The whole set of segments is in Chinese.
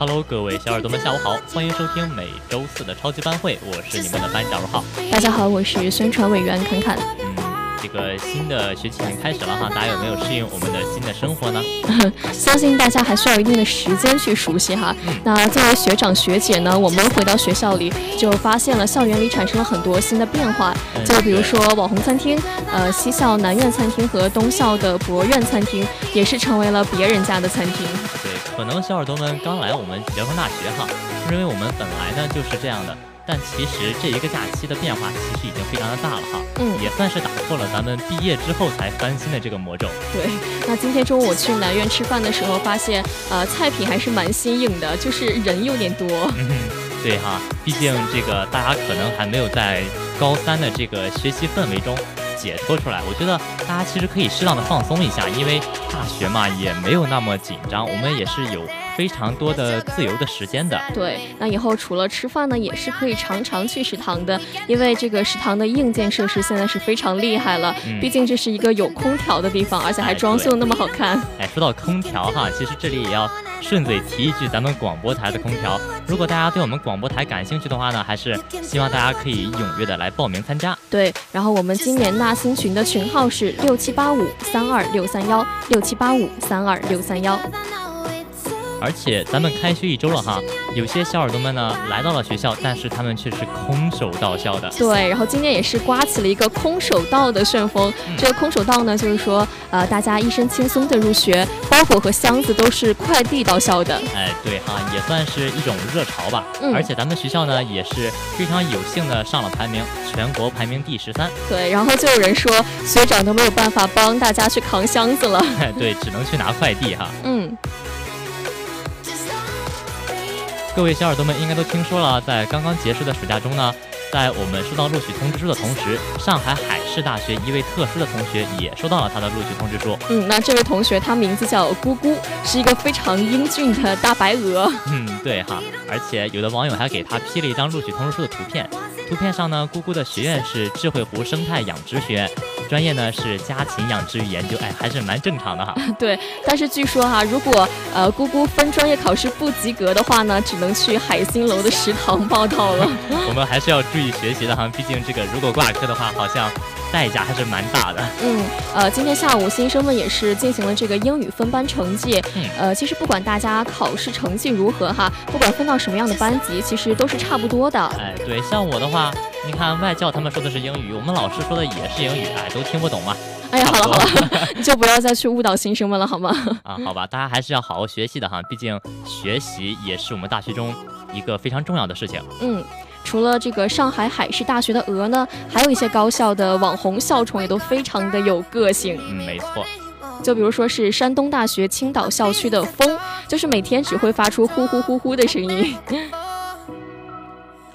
Hello，各位小耳朵们，下午好，欢迎收听每周四的超级班会，我是你们的班长浩。大家好，我是宣传委员侃侃。这个新的学期已经开始了哈，大家有没有适应我们的新的生活呢？相信大家还需要一定的时间去熟悉哈。那作为学长学姐呢，我们回到学校里就发现了校园里产生了很多新的变化，就比如说网红餐厅，呃，西校南苑餐厅和东校的博苑餐厅也是成为了别人家的餐厅。对，可能小耳朵们刚来我们辽丰大学哈，认为我们本来呢就是这样的。但其实这一个假期的变化其实已经非常的大了哈，嗯，也算是打破了咱们毕业之后才翻新的这个魔咒。对，那今天中午我去南苑吃饭的时候，发现呃菜品还是蛮新颖的，就是人有点多。嗯，对哈，毕竟这个大家可能还没有在高三的这个学习氛围中。解脱出来，我觉得大家其实可以适当的放松一下，因为大学嘛也没有那么紧张，我们也是有非常多的自由的时间的。对，那以后除了吃饭呢，也是可以常常去食堂的，因为这个食堂的硬件设施现在是非常厉害了，毕竟这是一个有空调的地方，而且还装修那么好看。哎，说到空调哈，其实这里也要顺嘴提一句，咱们广播台的空调，如果大家对我们广播台感兴趣的话呢，还是希望大家可以踊跃的来报名参加。对，然后我们今年纳。新群的群号是六七八五三二六三幺六七八五三二六三幺。而且咱们开学一周了哈，有些小耳朵们呢来到了学校，但是他们却是空手到校的。对，然后今天也是刮起了一个空手道的旋风。这个空手道呢，就是说呃大家一身轻松的入学，包裹和箱子都是快递到校的。哎，对哈，也算是一种热潮吧。嗯。而且咱们学校呢也是非常有幸的上了排名，全国排名第十三。对，然后就有人说学长都没有办法帮大家去扛箱子了。对，只能去拿快递哈。嗯。各位小耳朵们应该都听说了，在刚刚结束的暑假中呢，在我们收到录取通知书的同时，上海海事大学一位特殊的同学也收到了他的录取通知书。嗯，那这位同学他名字叫咕咕，是一个非常英俊的大白鹅。嗯，对哈，而且有的网友还给他 P 了一张录取通知书的图片。图片上呢，姑姑的学院是智慧湖生态养殖学院，专业呢是家禽养殖与研究，哎，还是蛮正常的哈。对，但是据说哈，如果呃姑姑分专业考试不及格的话呢，只能去海星楼的食堂报道了。我们还是要注意学习的哈，毕竟这个如果挂科的话，好像代价还是蛮大的。嗯，呃，今天下午新生们也是进行了这个英语分班成绩。嗯，呃，其实不管大家考试成绩如何哈，不管分到什么样的班级，其实都是差不多的。哎，对，像我的话。你看外教他们说的是英语，我们老师说的也是英语，哎，都听不懂嘛。哎呀，好了好了，你就不要再去误导新生们了，好吗？啊，好吧，大家还是要好好学习的哈，毕竟学习也是我们大学中一个非常重要的事情。嗯，除了这个上海海事大学的鹅呢，还有一些高校的网红校宠也都非常的有个性。嗯，没错，就比如说是山东大学青岛校区的风，就是每天只会发出呼呼呼呼的声音。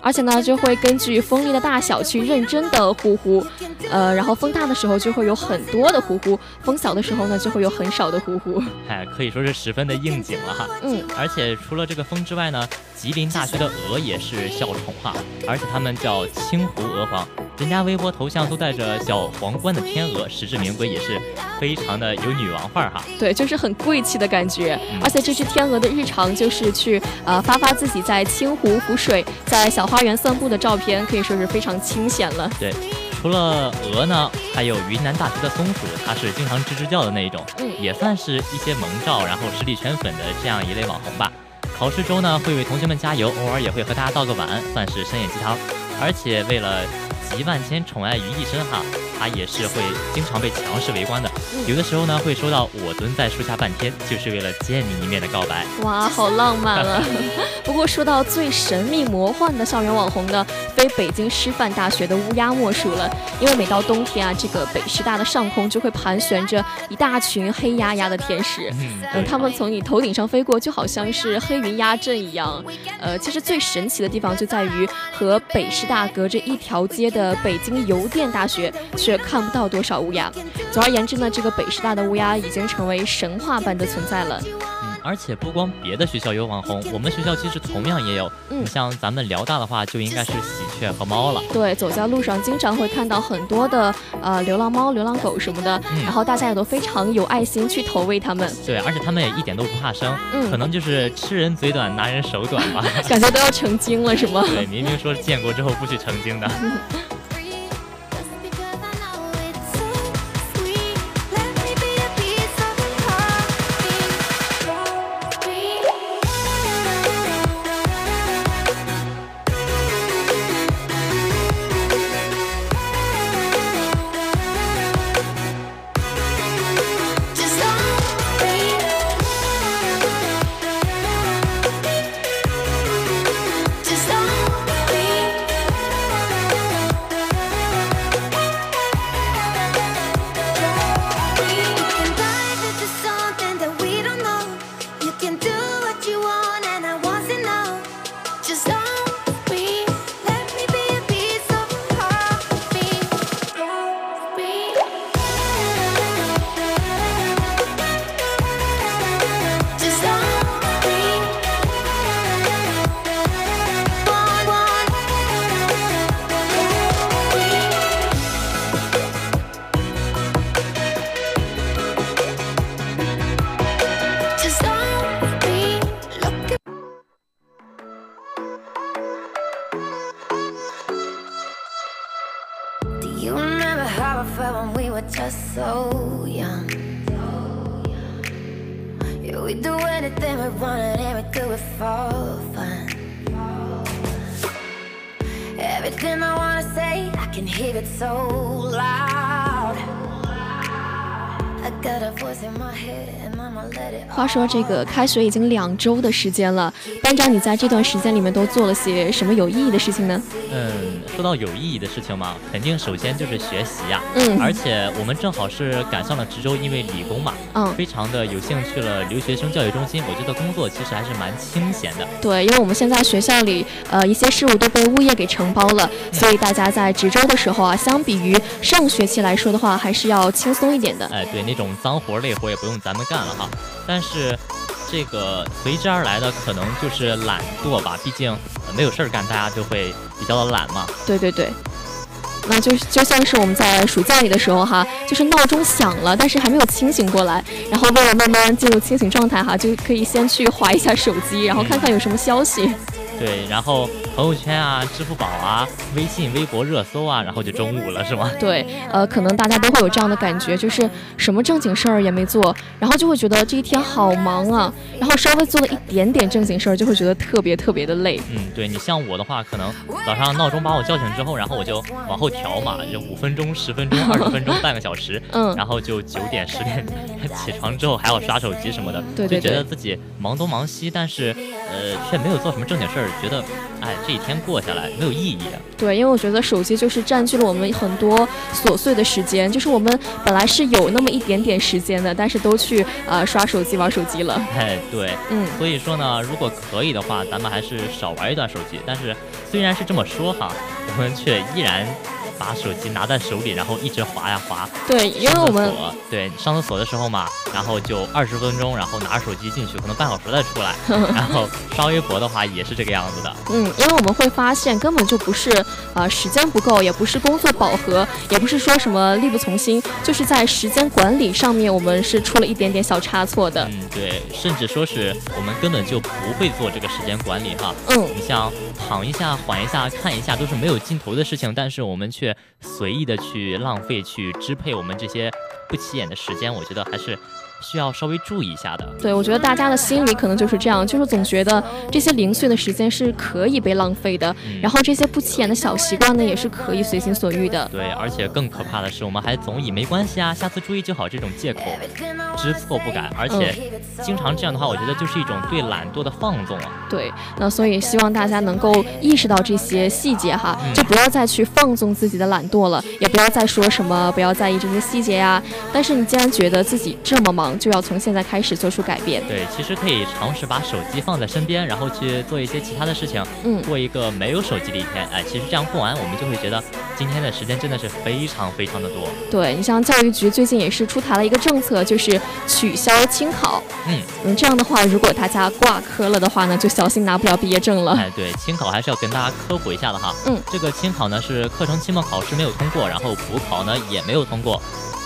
而且呢，就会根据风力的大小去认真的呼呼，呃，然后风大的时候就会有很多的呼呼，风小的时候呢就会有很少的呼呼，哎，可以说是十分的应景了哈。嗯，而且除了这个风之外呢，吉林大学的鹅也是校宠哈，而且他们叫青湖鹅皇。人家微博头像都带着小皇冠的天鹅，实至名归，也是非常的有女王范儿哈。对，就是很贵气的感觉。而且这只天鹅的日常就是去呃发发自己在青湖湖水、在小花园散步的照片，可以说是非常清闲了。对，除了鹅呢，还有云南大学的松鼠，它是经常吱吱叫的那一种，嗯，也算是一些萌照，然后实力圈粉的这样一类网红吧。考试中呢，会为同学们加油，偶尔也会和大家道个晚安，算是深夜鸡汤。而且为了集万千，宠爱于一身哈，他也是会经常被强势围观的。有的时候呢，会收到我蹲在树下半天，就是为了见你一面的告白。哇，好浪漫啊！不过说到最神秘魔幻的校园网红呢，非北京师范大学的乌鸦莫属了。因为每到冬天啊，这个北师大的上空就会盘旋着一大群黑压压的天使，嗯，他们从你头顶上飞过，就好像是黑云压阵一样。呃，其实最神奇的地方就在于和北师大隔着一条街的北京邮电大学却看不到多少乌鸦。总而言之呢，这个北师大的乌鸦已经成为神话般的存在了。而且不光别的学校有网红，我们学校其实同样也有。嗯，像咱们辽大的话，就应该是喜鹊和猫了。对，走在路上经常会看到很多的呃流浪猫、流浪狗什么的，然后大家也都非常有爱心去投喂它们。对，而且它们也一点都不怕生，嗯可能就是吃人嘴短，拿人手短吧。感觉都要成精了是吗？对，明明说建国之后不许成精的。话说这个开学已经两周的时间了，班长，你在这段时间里面都做了些什么有意义的事情呢？嗯，说到有意义的事情嘛，肯定首先就是学习呀。嗯，而且我们正好是赶上了值周，因为理工嘛，嗯，非常的有幸去了留学生教育中心。我觉得工作其实还是蛮清闲的。对，因为我们现在学校里，呃，一些事务都被物业给承包了，所以大家在值周的时候啊，相比于上学期来说的话，还是要轻松一点的。哎，对，那种脏活累活也不用咱们干了哈。但是，这个随之而来的可能就是懒惰吧，毕竟没有事儿干，大家就会比较的懒嘛。对对对，那就就像是我们在暑假里的时候哈，就是闹钟响了，但是还没有清醒过来，然后为了慢慢进入清醒状态哈，就可以先去划一下手机，然后看看有什么消息。对，然后朋友圈啊、支付宝啊、微信、微博热搜啊，然后就中午了，是吗？对，呃，可能大家都会有这样的感觉，就是什么正经事儿也没做，然后就会觉得这一天好忙啊，然后稍微做了一点点正经事儿，就会觉得特别特别的累。嗯，对你像我的话，可能早上闹钟把我叫醒之后，然后我就往后调嘛，就五分钟、十分钟、二十分钟、半个小时，嗯，然后就九点、十点起床之后还要刷手机什么的，对对对，就觉得自己忙东忙西，但是呃却没有做什么正经事儿。觉得，哎，这一天过下来没有意义啊。对，因为我觉得手机就是占据了我们很多琐碎的时间，就是我们本来是有那么一点点时间的，但是都去呃刷手机、玩手机了。哎，对，嗯，所以说呢，如果可以的话，咱们还是少玩一段手机。但是虽然是这么说哈，我们却依然。把手机拿在手里，然后一直滑呀滑。对，因为我们对上厕所的时候嘛，然后就二十分钟，然后拿着手机进去，可能半小时再出来。然后刷微博的话也是这个样子的。嗯，因为我们会发现根本就不是呃时间不够，也不是工作饱和，也不是说什么力不从心，就是在时间管理上面我们是出了一点点小差错的。嗯，对，甚至说是我们根本就不会做这个时间管理哈。嗯，你像躺一下、缓一下、看一下，都是没有尽头的事情，但是我们却。随意的去浪费、去支配我们这些不起眼的时间，我觉得还是需要稍微注意一下的。对，我觉得大家的心里可能就是这样，就是总觉得这些零碎的时间是可以被浪费的，然后这些不起眼的小习惯呢，也是可以随心所欲的。对，而且更可怕的是，我们还总以没关系啊，下次注意就好这种借口知错不改，而且经常这样的话，我觉得就是一种对懒惰的放纵啊。对，那所以希望大家能够意识到这些细节哈，就不要再去放纵自己的懒惰了，也不要再说什么不要在意这些细节呀。但是你既然觉得自己这么忙，就要从现在开始做出改变。对，其实可以尝试把手机放在身边，然后去做一些其他的事情，嗯，过一个没有手机的一天。哎，其实这样过完，我们就会觉得今天的时间真的是非常非常的多。对你像教育局最近也是出台了一个政策，就是取消清考。嗯嗯，这样的话，如果大家挂科了的话呢，就小心拿不了毕业证了。哎，对，清考还是要跟大家科普一下的哈。嗯，这个清考呢是课程期末考试没有通过，然后补考呢也没有通过。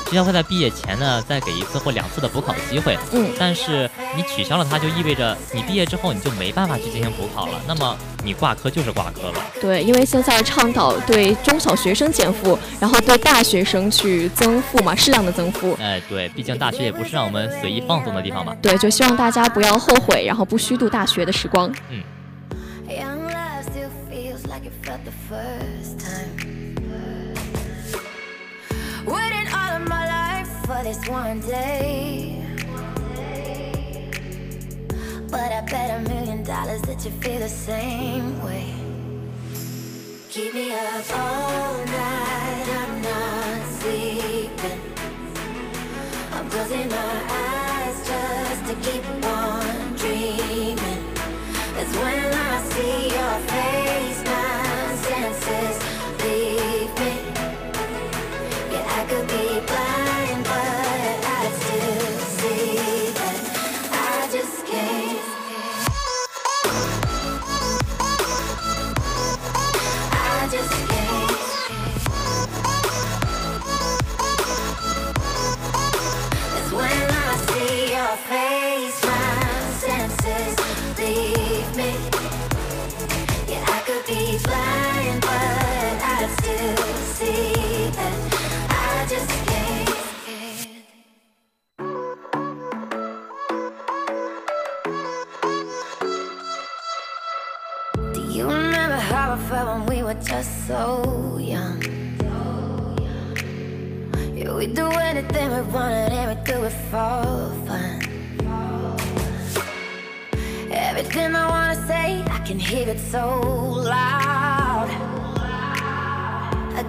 学校会在毕业前呢再给一次或两次的补考机会，嗯，但是你取消了它，就意味着你毕业之后你就没办法去进行补考了，那么你挂科就是挂科了。对，因为现在倡导对中小学生减负，然后对大学生去增负嘛，适量的增负。哎，对，毕竟大学也不是让我们随意放纵的地方嘛。对，就希望大家不要后悔，然后不虚度大学的时光。嗯。This one day. But I bet a million dollars that you feel the same way. Keep me up all night, I'm not sleeping. I'm closing my eyes just to keep on dreaming. It's when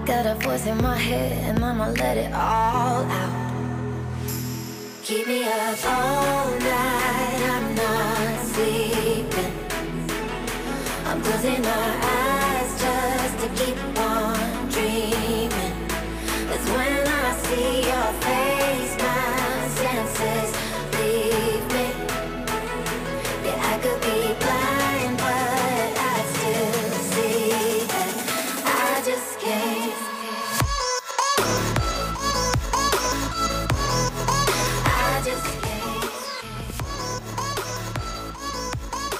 got a voice in my head and I'ma let it all out. Keep me up all night, I'm not sleeping. I'm closing my eyes just to keep on dreaming. That's when I see your face,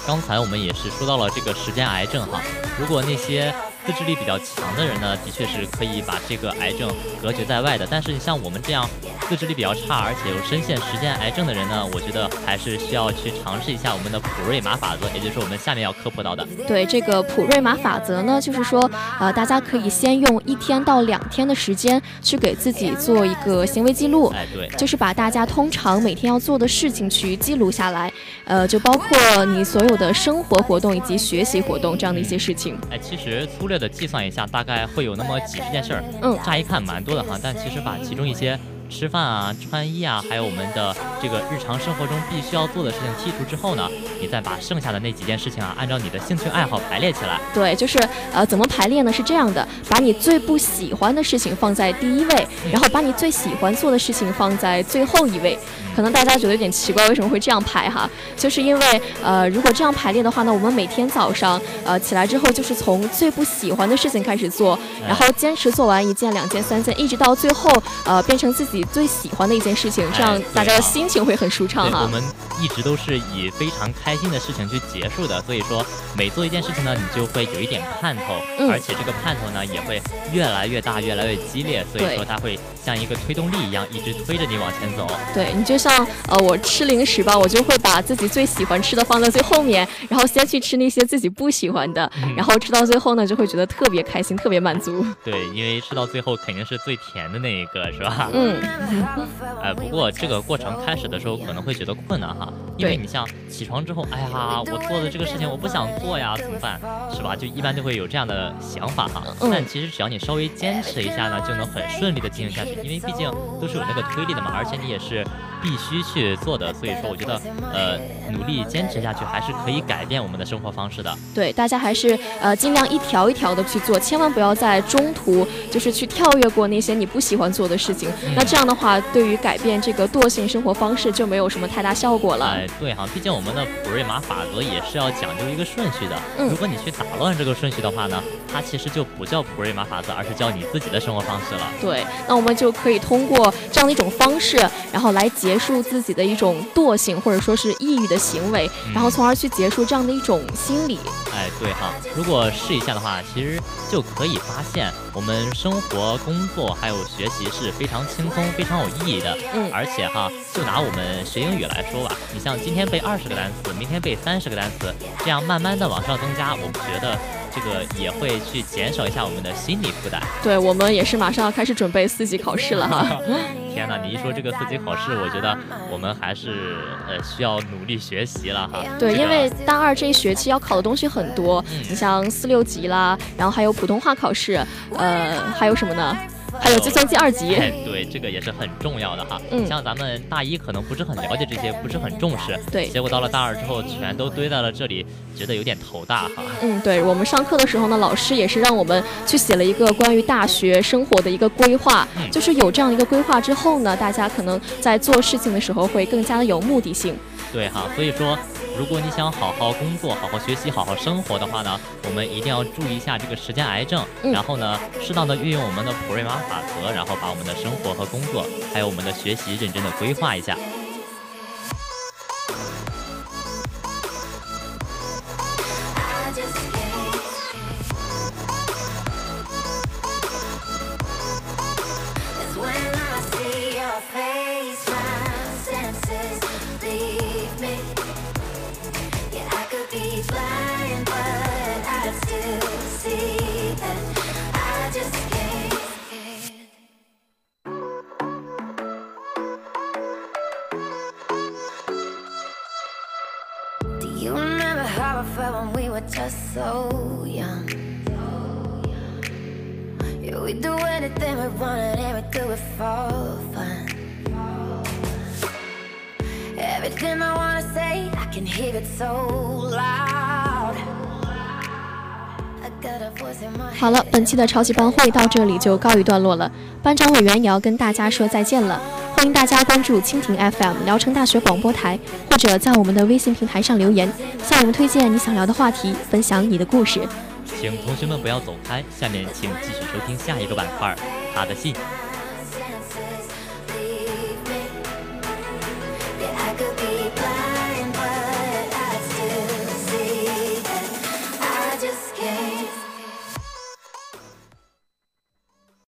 刚才我们也是说到了这个时间癌症哈，如果那些自制力比较强的人呢，的确是可以把这个癌症隔绝在外的。但是你像我们这样自制力比较差，而且又深陷时间癌症的人呢，我觉得还是需要去尝试一下我们的普瑞玛法则，也就是我们下面要科普到的。对这个普瑞玛法则呢，就是说，呃，大家可以先用一天到两天的时间去给自己做一个行为记录，哎，对，就是把大家通常每天要做的事情去记录下来，呃，就包括你所有的生活活动以及学习活动这样的一些事情。哎，其实粗略的计算一下，大概会有那么几十件事儿。嗯，乍一看蛮多的哈，但其实把其中一些。吃饭啊，穿衣啊，还有我们的这个日常生活中必须要做的事情剔除之后呢，你再把剩下的那几件事情啊，按照你的兴趣爱好排列起来。对，就是呃，怎么排列呢？是这样的，把你最不喜欢的事情放在第一位，然后把你最喜欢做的事情放在最后一位。可能大家觉得有点奇怪，为什么会这样排哈？就是因为呃，如果这样排列的话呢，我们每天早上呃起来之后，就是从最不喜欢的事情开始做，然后坚持做完一件、两件、三件，一直到最后呃变成自己。最喜欢的一件事情，这样大家的心情会很舒畅哈。我们一直都是以非常开开心的事情去结束的。所以说，每做一件事情呢，你就会有一点盼头，而且这个盼头呢也会越来越大，越来越激烈。所以说，它会像一个推动力一样，一直推着你往前走。对你就像呃，我吃零食吧，我就会把自己最喜欢吃的放在最后面，然后先去吃那些自己不喜欢的，然后吃到最后呢，就会觉得特别开心，特别满足。对，因为吃到最后肯定是最甜的那一个，是吧？嗯。哎，不过这个过程开始的时候可能会觉得困难哈，因为你像起床之后，哎呀，我做的这个事情我不想做呀，怎么办？是吧？就一般就会有这样的想法哈。但其实只要你稍微坚持一下呢，就能很顺利的进行下去，因为毕竟都是有那个推力的嘛，而且你也是。必须去做的，所以说我觉得，呃，努力坚持下去还是可以改变我们的生活方式的。对，大家还是呃尽量一条一条的去做，千万不要在中途就是去跳跃过那些你不喜欢做的事情。那这样的话，对于改变这个惰性生活方式就没有什么太大效果了。哎，对哈，毕竟我们的普瑞玛法则也是要讲究一个顺序的。嗯。如果你去打乱这个顺序的话呢，它其实就不叫普瑞玛法则，而是叫你自己的生活方式了。对，那我们就可以通过这样的一种方式，然后来。结束自己的一种惰性或者说是抑郁的行为，然后从而去结束这样的一种心理。哎，对哈，如果试一下的话，其实就可以发现我们生活、工作还有学习是非常轻松、非常有意义的。嗯，而且哈，就拿我们学英语来说吧，你像今天背二十个单词，明天背三十个单词，这样慢慢的往上增加，我们觉得。这个也会去减少一下我们的心理负担。对我们也是马上要开始准备四级考试了哈。天哪，你一说这个四级考试，我觉得我们还是呃需要努力学习了哈。对，因为大二这一学期要考的东西很多，你像四六级啦，然后还有普通话考试，呃，还有什么呢？还有计算机二级，对，这个也是很重要的哈。嗯，像咱们大一可能不是很了解这些，不是很重视。对，结果到了大二之后，全都堆在了这里，觉得有点头大哈。嗯，对我们上课的时候呢，老师也是让我们去写了一个关于大学生活的一个规划，就是有这样一个规划之后呢，大家可能在做事情的时候会更加的有目的性。对哈，所以说。如果你想好好工作、好好学习、好好生活的话呢，我们一定要注意一下这个时间癌症，然后呢，适当的运用我们的普瑞玛法则，然后把我们的生活和工作，还有我们的学习认真的规划一下。好了，本期的超级班会到这里就告一段落了。班长委员也要跟大家说再见了。欢迎大家关注蜻蜓 FM 聊城大学广播台，或者在我们的微信平台上留言，向我们推荐你想聊的话题，分享你的故事。请同学们不要走开，下面请继续收听下一个板块，他的信。